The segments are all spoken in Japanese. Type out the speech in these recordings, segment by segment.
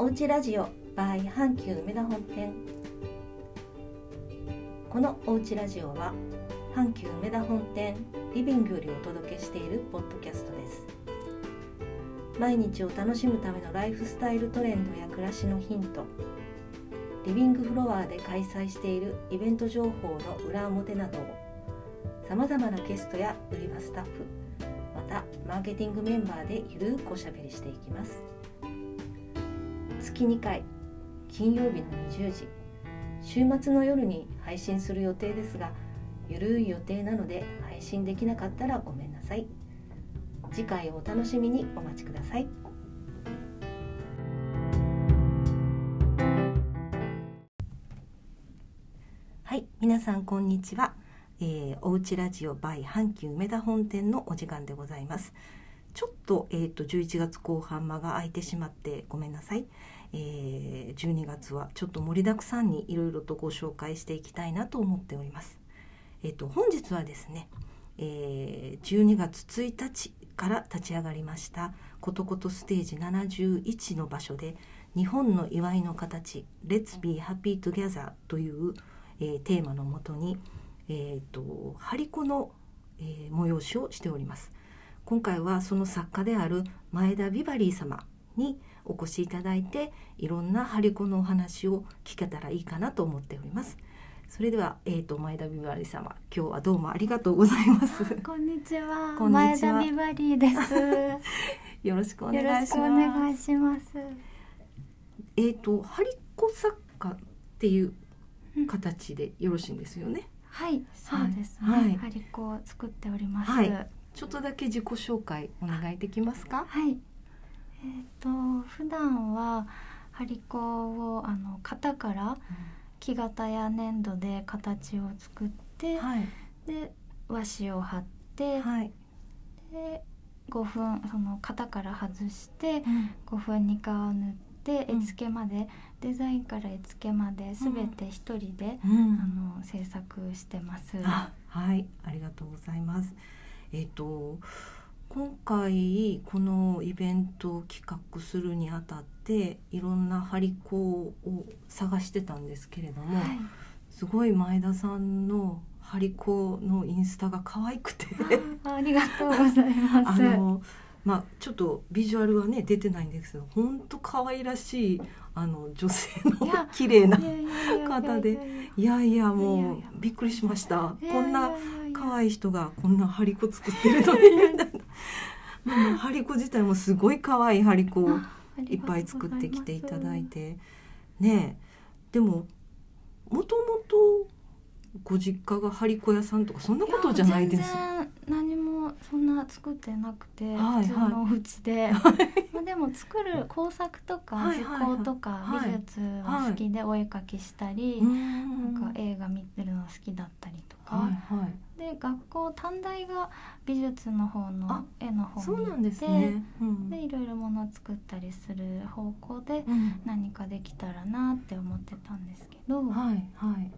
おうちラジオ by 阪急梅田本店。このおうちラジオは阪急梅田本店リビングよりお届けしているポッドキャストです。毎日を楽しむためのライフスタイルトレンドや暮らしのヒント。リビングフロアで開催しているイベント情報の裏表などをさまざまなゲストや売り場スタッフまたマーケティングメンバーでゆるくおしゃべりしていきます。月2回金曜日の20時週末の夜に配信する予定ですがゆるい予定なので配信できなかったらごめんなさい。次回をお楽しみにお待ちください。はい皆さんこんにちは、えー、おうちラジオ by 阪急梅田本店のお時間でございます。ちょっと,、えーと、11月後半間が空いてしまってごめんなさい、えー、12月はちょっと盛りだくさんにいろいろとご紹介していきたいなと思っております。え、ー、と本日はですね、えー、12月1日から立ち上がりましたことことステージ71の場所で日本の祝いの形 Let's be happy together という、えー、テーマのもとに、えーと、張り子の、えー、催しをしております。今回はその作家である前田ビバリー様にお越しいただいていろんな張り子のお話を聞けたらいいかなと思っております。それでは、えーと、前田ビバリー様今日はどうもありがとうございます。こんにちは。前田ビバリーで す。よろしくお願いします。お願いします。えっ、ー、と張り子作家っていう形でよろしいんですよね、はい、そうですね。はい、張り子を作っております。はい、ちょっとだけ自己紹介お願いできますか？はい。えっ、ー、と普段は張り子をあの型から木型や粘土で形を作って、はい、で和紙を貼って、はい、で5分その型から外して、5分に皮を塗って絵付けまで、うん、デザインから絵付けまで全て一人で、うん、あの制作してます。はいありがとうございます。えっ、ー、と今回このイベントを企画するにあたっていろんな張り子を探してたんですけれども、はい、すごい前田さんの張り子のインスタが可愛くて。ありがとうございます。あのまあ、ちょっとビジュアルはね出てないんですけど本当可愛らしいあの女性の綺麗な方で。いやいやもうびっくりしました。こんな可愛い人がこんな張り子作ってるのに。もう張り子自体もすごい可愛い張り子をいっぱい作ってきていただいて。ねでももともとご実家が張り子屋さんとかそんなことじゃないです。何もそんな作ってなくて、はい、普通のお家で、まあでも作る工作とか図工とか美術は好きでお絵描きしたり、なんか映画見てるの好きだったりとか、はいはい、で学校短大が美術の方の絵の方に行ってで、ね。うん、いろいろものを作ったりする方向で何かできたらなって思ってたんですけど、はいはい。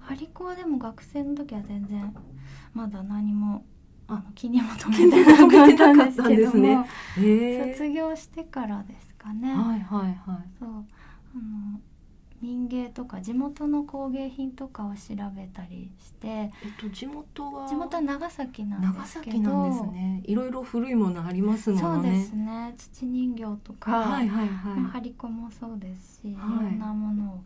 張り子はでも学生の時は全然まだ何もあの気にも留めてなかったんですけども、ね、卒業してからですかね。はいはいはい。そうあの民芸とか地元の工芸品とかを調べたりして、えっと地元は地元は長崎なんですけど、長崎なんですね。いろいろ古いものありますもんね。そうですね。土人形とか、はいはいはい。まあ、張り子もそうですし、はい、いろんなものを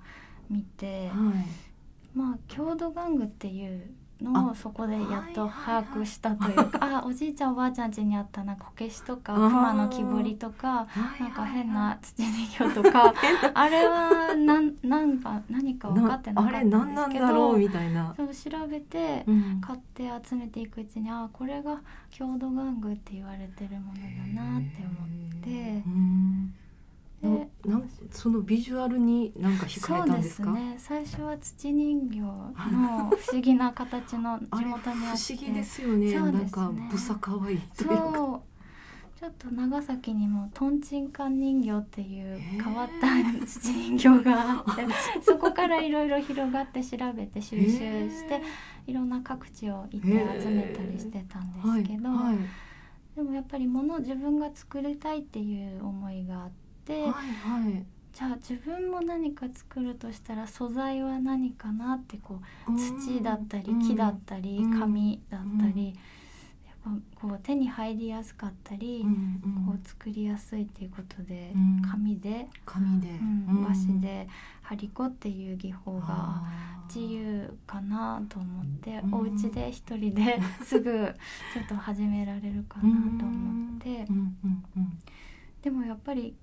見て、はい、まあ郷土玩具っていうのをそこでやっと把握したというか、あおじいちゃんおばあちゃん家にあったなこけしとか熊の木彫りとかなんか変な土人形とか あれはなんなんか何か分かってなかったんですけどみたいな。そう調べて、買って集めていくうちにあこれが郷土玩具って言われてるものだなって思って。でなんそのビジュアルになんか惹かれたんですか？ね。最初は土人形の不思議な形の 地元にあって。不思議ですよね。ね。なんかぶさかわいいという。かちょっと長崎にもとんちんかん人形っていう変わった土人形があって そこからいろいろ広がって調べて収集していろんな各地を行って集めたりしてたんですけど、はいはい、でもやっぱり物自分が作りたいっていう思いがあって。はいはい、じゃあ自分も何か作るとしたら素材は何かなってこう土だったり木だったり紙だったり、やっぱこう手に入りやすかったり、こう作りやすいっていうことで、紙で紙で、和紙で張り子っていう技法が自由かなと思って、お家で一人で すぐちょっと始められるかなと思って、でもやっぱり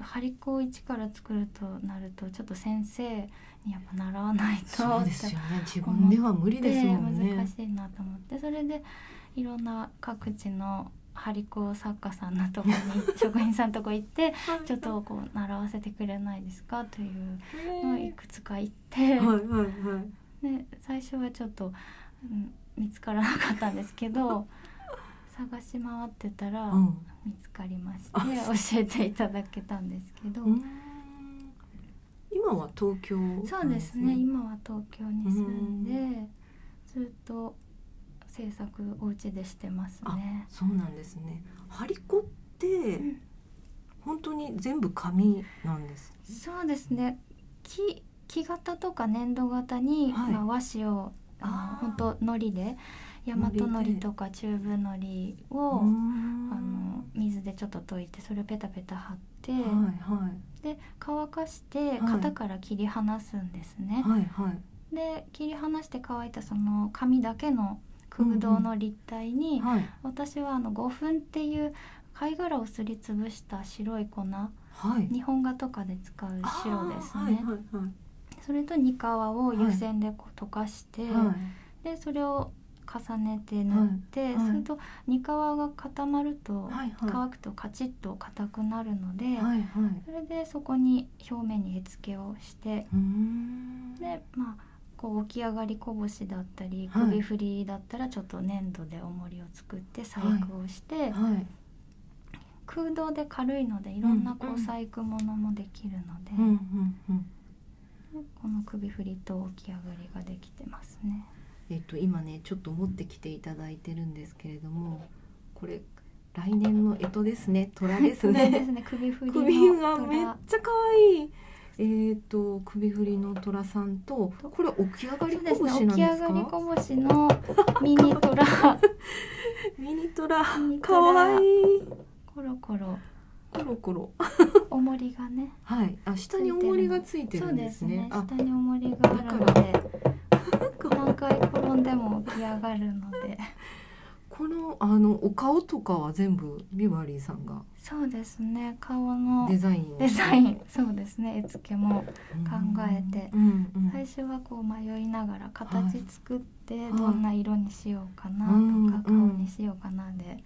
張り子を一から作るとなるとちょっと先生にやっぱ習わないとそうですよね。自分では無理ですもんね。難しいなと思ってそれでいろんな各地の張り子作家さんのとこに職員さんのとこ行って ちょっとこう習わせてくれないですかというのをいくつか行って、で最初はちょっと、うん、見つからなかったんですけど 探し回ってたら見つかりまして、教えていただけたんですけど。今は東京、ね、そうですね今は東京に住んでずっと制作お家でしてますね。そうなんですね。張り子って、本当に全部紙なんですそうですね。木木型とか粘土型に、はい、まあ、和紙をあの本当糊で大和のりとかチューブのりをあの水でちょっと溶いてそれをペタペタ貼って、はいはい、で乾かして型から切り離すんですね。はいはい、で切り離して乾いたその紙だけの空洞の立体に、うんうんはい、私はあの5分っていう貝殻をすりつぶした白い粉、はい、日本画とかで使う白ですね。はいはいはい、それと煮皮を湯煎でこう溶かして、でそれを重ねて塗って、はいはい、それと煮皮が固まると、はいはい、乾くとカチッと硬くなるので、はいはい、それでそこに表面に絵付けをしてでまあこう起き上がりこぼしだったり首振りだったらちょっと粘土で重りを作って細工をして、はい。空洞で軽いのでいろんなこう細工ものもできるので、うんうんうん、この首振りと起き上がりができてますね。えっと、今ねちょっと持ってきていただいてるんですけれどもこれ来年の干支ですね。虎ですね。ですね。首振り首がめっちゃ可愛い。えーと、首振りの虎さんとこれ起き上がりこぼしなんですか、ね、起き上がりこぼしの ミニ虎。ミニ虎。可愛い。コロコロ。コロコロ。重りがね。はい。あ下に重りがついてるんですね。ね。下に重りがあるので何回転んでも起き上がるので。このあのお顔とかは全部ビバリーさんが？そうですね。顔のデザイン。デザイン。そうですね。絵付けも考えて、うんうん、最初はこう迷いながら形作ってどんな色にしようかなとか、顔にしようかなで,、で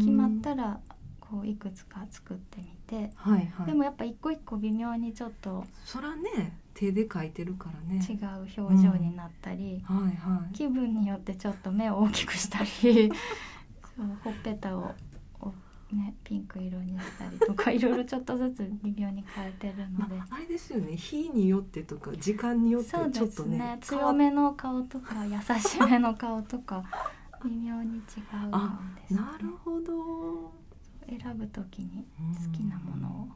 決まったらこういくつか作ってみて、はいはい、でもやっぱ一個一個微妙にちょっとそらね手で描いてるからね。違う表情になったり、うん、はいはい、気分によってちょっと目を大きくしたり そうほっぺたをね、ピンク色にしたりとかいろいろちょっとずつ微妙に変えてるので、まあ、あれですよね。日によってとか時間によってちょっとねね。強めの顔とか優しめの顔とか微妙に違うんです、ね、なるほど選ぶ時に好きなものを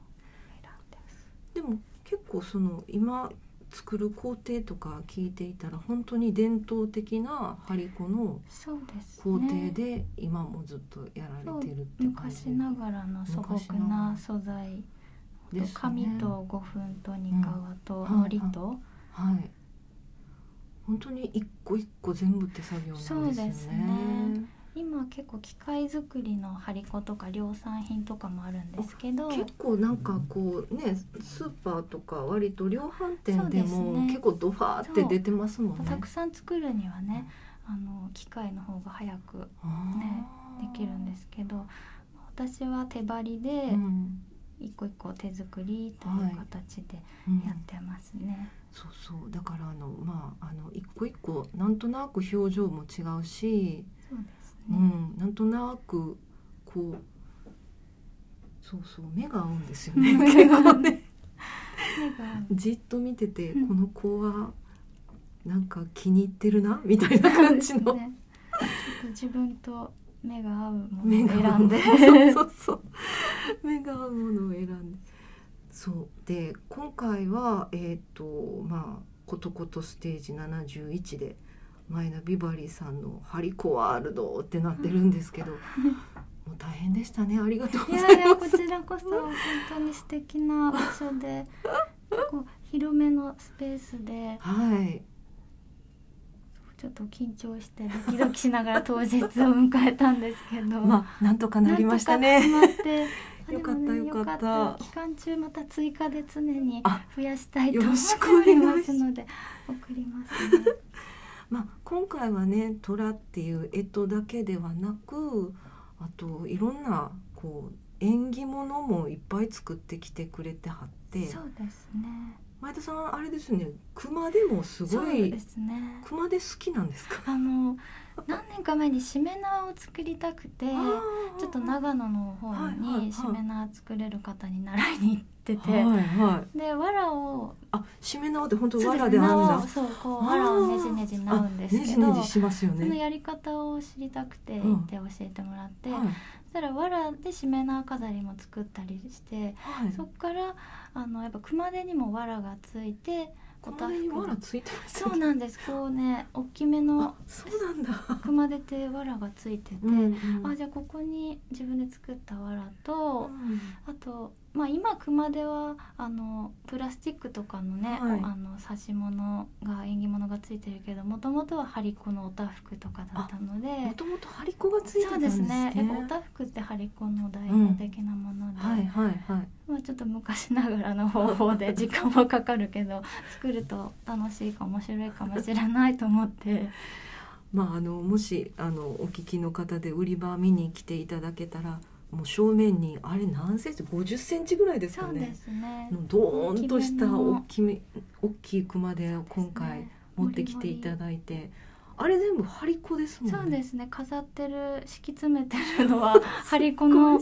選んででも結構その今作る工程とか聞いていたら本当に伝統的な張り子の工程で今もずっとやられてるって感じ、ね、昔ながらの素朴な素材ね、紙と5分と煮皮と海苔と、はい、はい、本当に一個一個全部手作業なんですよね。そうですね今結構機械作りの張り子とか量産品とかもあるんですけど。結構なんかこうねスーパーとか割と量販店でも結構ドファーって出てますもんね。たくさん作るにはねあの機械の方が早くねできるんですけど私は手張りで一個一個手作りという形でやってますね。はいうん。そうそう。だからあのまああの一個一個なんとなく表情も違うしそうですうん、なんとなくこうそうそう目が合うんですよね。目がねじっと見てて、うん、この子はなんか気に入ってるなみたいな感じの、ね、自分と目が合うものを選んで。そうそうそう。目が合うものを選んで。そう。で今回はえっ、とまあ「ことことステージ71」で前田ビバリーさんの「ハリコワールド」ってなってるんですけど、もう大変でしたね。ありがとうございます。いやいやこちらこそ本当に素敵な場所でこう広めのスペースではい。ちょっと緊張してドキドキしながら当日を迎えたんですけどまあなんとかなりましたね。よかったよかった。期間中また追加で常にあ増やしたいと思ってくおりますので送りますね。まあ、今回はね虎っていう干支だけではなくあといろんなこう縁起物もいっぱい作ってきてくれてはってそうですね。前田さんあれですね熊でもすごいですね。熊で好きなんですか？あの何年か前にしめ縄を作りたくて。ちょっと長野の方にしめ縄作れる方に習いに行ってて、はいはい。で藁を。あしめ縄って本当藁で編んだ。そうこう藁をねじねじ縫うんですけど。じねじしますよそのねやり方を知りたくてうん。行って教えてもらって、はい。そしたら藁でしめ縄飾りも作ったりして、はい。そっからあのやっぱ熊手にも藁がついておたこれに藁ついてますそうなんです。こうね大きめのあそうなんだ。熊手って藁がついてて、うんうん。あじゃあここに自分で作った藁と、うん。あとまあ今熊手はあのプラスチックとかのね、はい。あの刺し物が縁起物がついてるけどもともとは張り子のおたふくとかだったので。もともと張り子がついてたそうんでね。ですすね。やっぱおたふくって張り子の代表的なもので、はいはいはい。まあ、ちょっと昔ながらの方法で 時間はかかるけど作ると楽しいか面白いかもしれないと思って。まああのもしあのお聞きの方で売り場見に来ていただけたらもう正面にあれ何センチ？50センチぐらいですかね。そうですね。のドーンとした大大きめ大きい熊手を今回持ってきていただいて、あれ全部張り子ですもんね。そうですね。飾ってる敷き詰めてるのは 張り子の。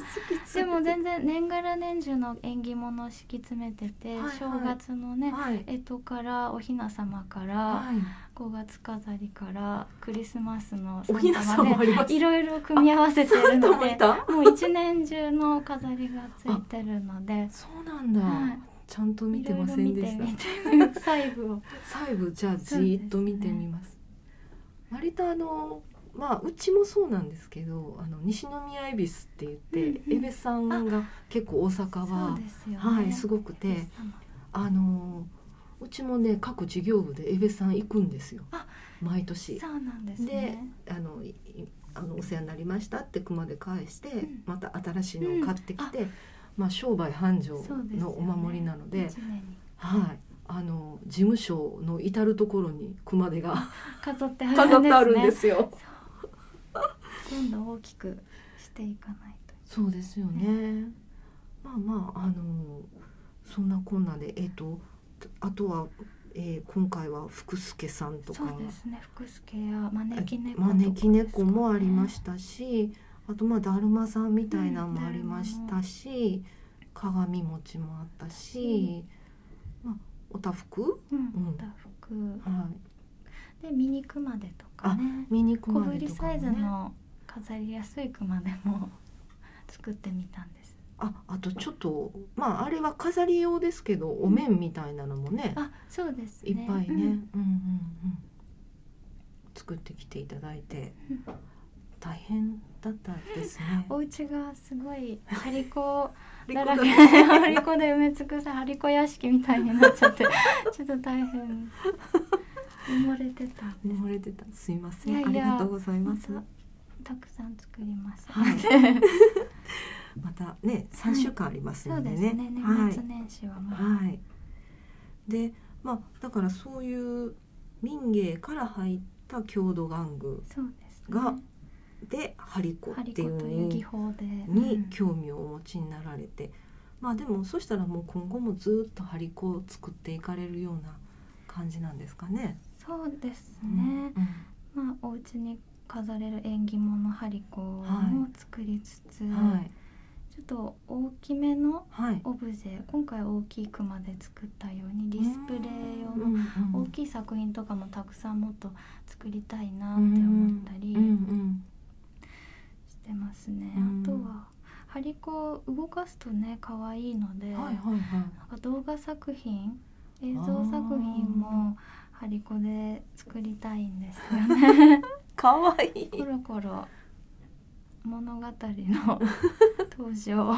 でも全然年がら年中の縁起物を敷き詰めてて、はいはい。正月のねはい。干支からお雛様からはい5月飾りからクリスマスのお雛様もあります？いろいろ組み合わせてるサンタのでもう一年中の飾りがついてるのでそうなんだ、はい。ちゃんと見てませんでした。細部を。細部じゃあじーっと見てみます。割とあのまあうちもそうなんですけどあの西宮恵比寿って言って、うんうん。恵比寿さんが結構大阪そはすよね。はいすごくてあのうちもね各事業部で恵比寿さん行くんですよ。あ毎年。そうなんですね。あのいあのお世話になりましたって熊で返して、ん。また新しいのを買ってきて、まあ商売繁盛のお守りなので一年に。はい。あの事務所の至る所に熊手が 飾ってある飾んですね。ってあるんですよ。どんどん大きくしていかないと。そうですよね。まあまああのそんなこんなでえっ、とあとは、えー今回は福助さんとか。そうですね福助や招き猫とか。招き猫もありますしたし、あとまあだるまさんみたいなのもありましたし、鏡餅もあったし、まあおたふく、うんうん。大福はでミニ熊手とかね。い、ミニ小熊ぶりサイ手とかもね。ズの飾りやすい熊手も 作ってみたんですああとちょっとまああれは飾り用ですけどお面みたいなのもね、あそうですね。いっぱいね、うん、うんうんうん。作ってきていただいてうん大変だったですね。お家がすごい張り子 リだらけ張り子で埋め尽くさ張り子屋敷みたいになっちゃって ちょっと大変。埋もれてた。んです漏れてた。すいません。いやいやありがとうございます。たくさん作ります、はいまたね三週間ありますそうのでね。ですね。年はい。末年始はもう、はい。で、まあだからそういう民芸から入った郷土玩具そうですね。がで張り子っていうのに法で。にうん。興味をお持ちになられて、まあでもそしたらもう今後もずっと張り子を作っていかれるような感じなんですかね。そうですうんね、うん。まあお家に飾れる縁起物張り子も作りつつ、はいちょっと大きめのはい。オブジェ今回大きい熊で作ったようにディスプレイ用の大きい作品とかもたくさんもっと作りたいなって思ったりしてますね、うん。あとは張子を動かすとね可愛いので、はいはいはい、なんか動画作品映像作品も張子で作りたいんですよね。可愛い。コロコロ物語の 登場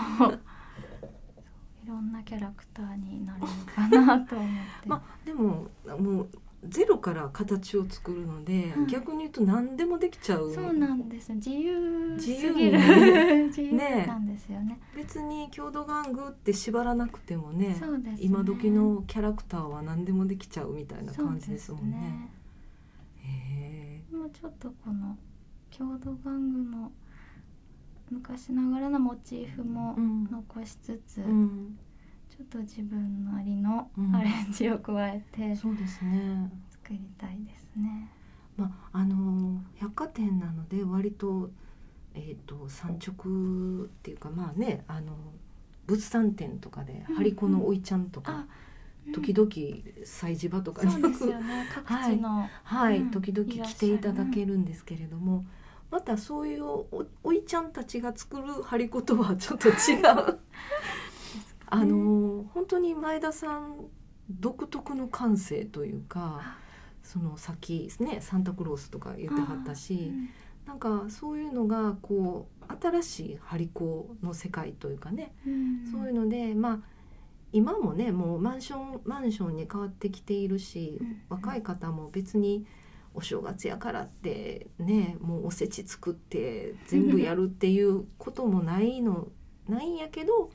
いろんなキャラクターになるのかなと思って。まあでももうゼロから形を作るので、うん、逆に言うと何でもできちゃう。そうなんです。自由すぎる。自由 なんですよね、ね、別に郷土玩具って縛らなくてもね、ね、今時のキャラクターは何でもできちゃうみたいな感じですもんね。ね。へえ。もうちょっとこの郷土玩具の昔ながらのモチーフも残しつつ、うん、ちょっと自分なりのアレンジを加えて、うん、そうですね。作りたいですね。まああの百貨店なので割とえっ、ー、と産直っていうかまあねあの物産展とかで、張り子のおいちゃんとか。時々催事場とかによく、ね、各地の、はい、はい、時々来ていただけるんですけれども、またそういうおおいちゃんたちが作る張り子とはちょっと違う。あの本当に前田さん独特の感性というかそのさっきねサンタクロースとか言ってはったし、うん、なんかそういうのがこう新しい張り子の世界というかね、うん、そういうのでまあ今もねもうマンションマンションに変わってきているし、うん、若い方も別にお正月やからってねもうおせち作って全部やるっていうこともないのないんやけど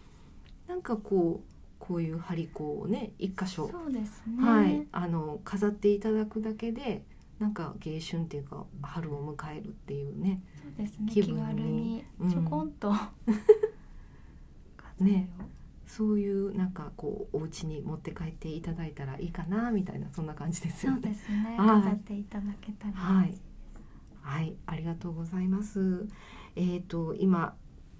なんかこうこういう張り子をね一箇所ね、はい、あの飾っていただくだけでなんか迎春っていうか春を迎えるっていうねそうですね。気分に。ちょこんと、うん、ねそういうなんかこうお家に持って帰っていただいたらいいかなみたいなそんな感じですよね。そうですね。飾っていただけたら。はい。はい、ありがとうございます。えっ、ー、と今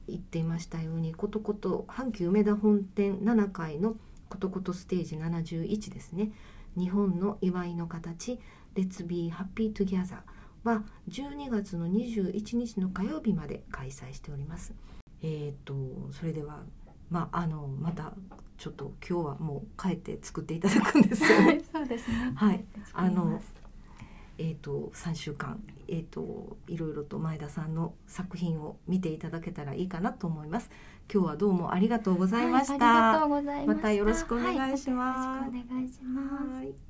言っていましたようにことこと阪急梅田本店7階のことことステージ71ですね。日本の祝いの形 Let's be happy together は12月の21日の火曜日まで開催しております。えっ、ー、とそれではまああのまたちょっと今日はもう帰って作っていただくんですよね。そうですね。はい。あのえーと、3週間、えーと、いろいろと前田さんの作品を見ていただけたらいいかなと思います。今日はどうもありがとうございました。はい、またよろしくお願いします。はい、よろしくお願いします。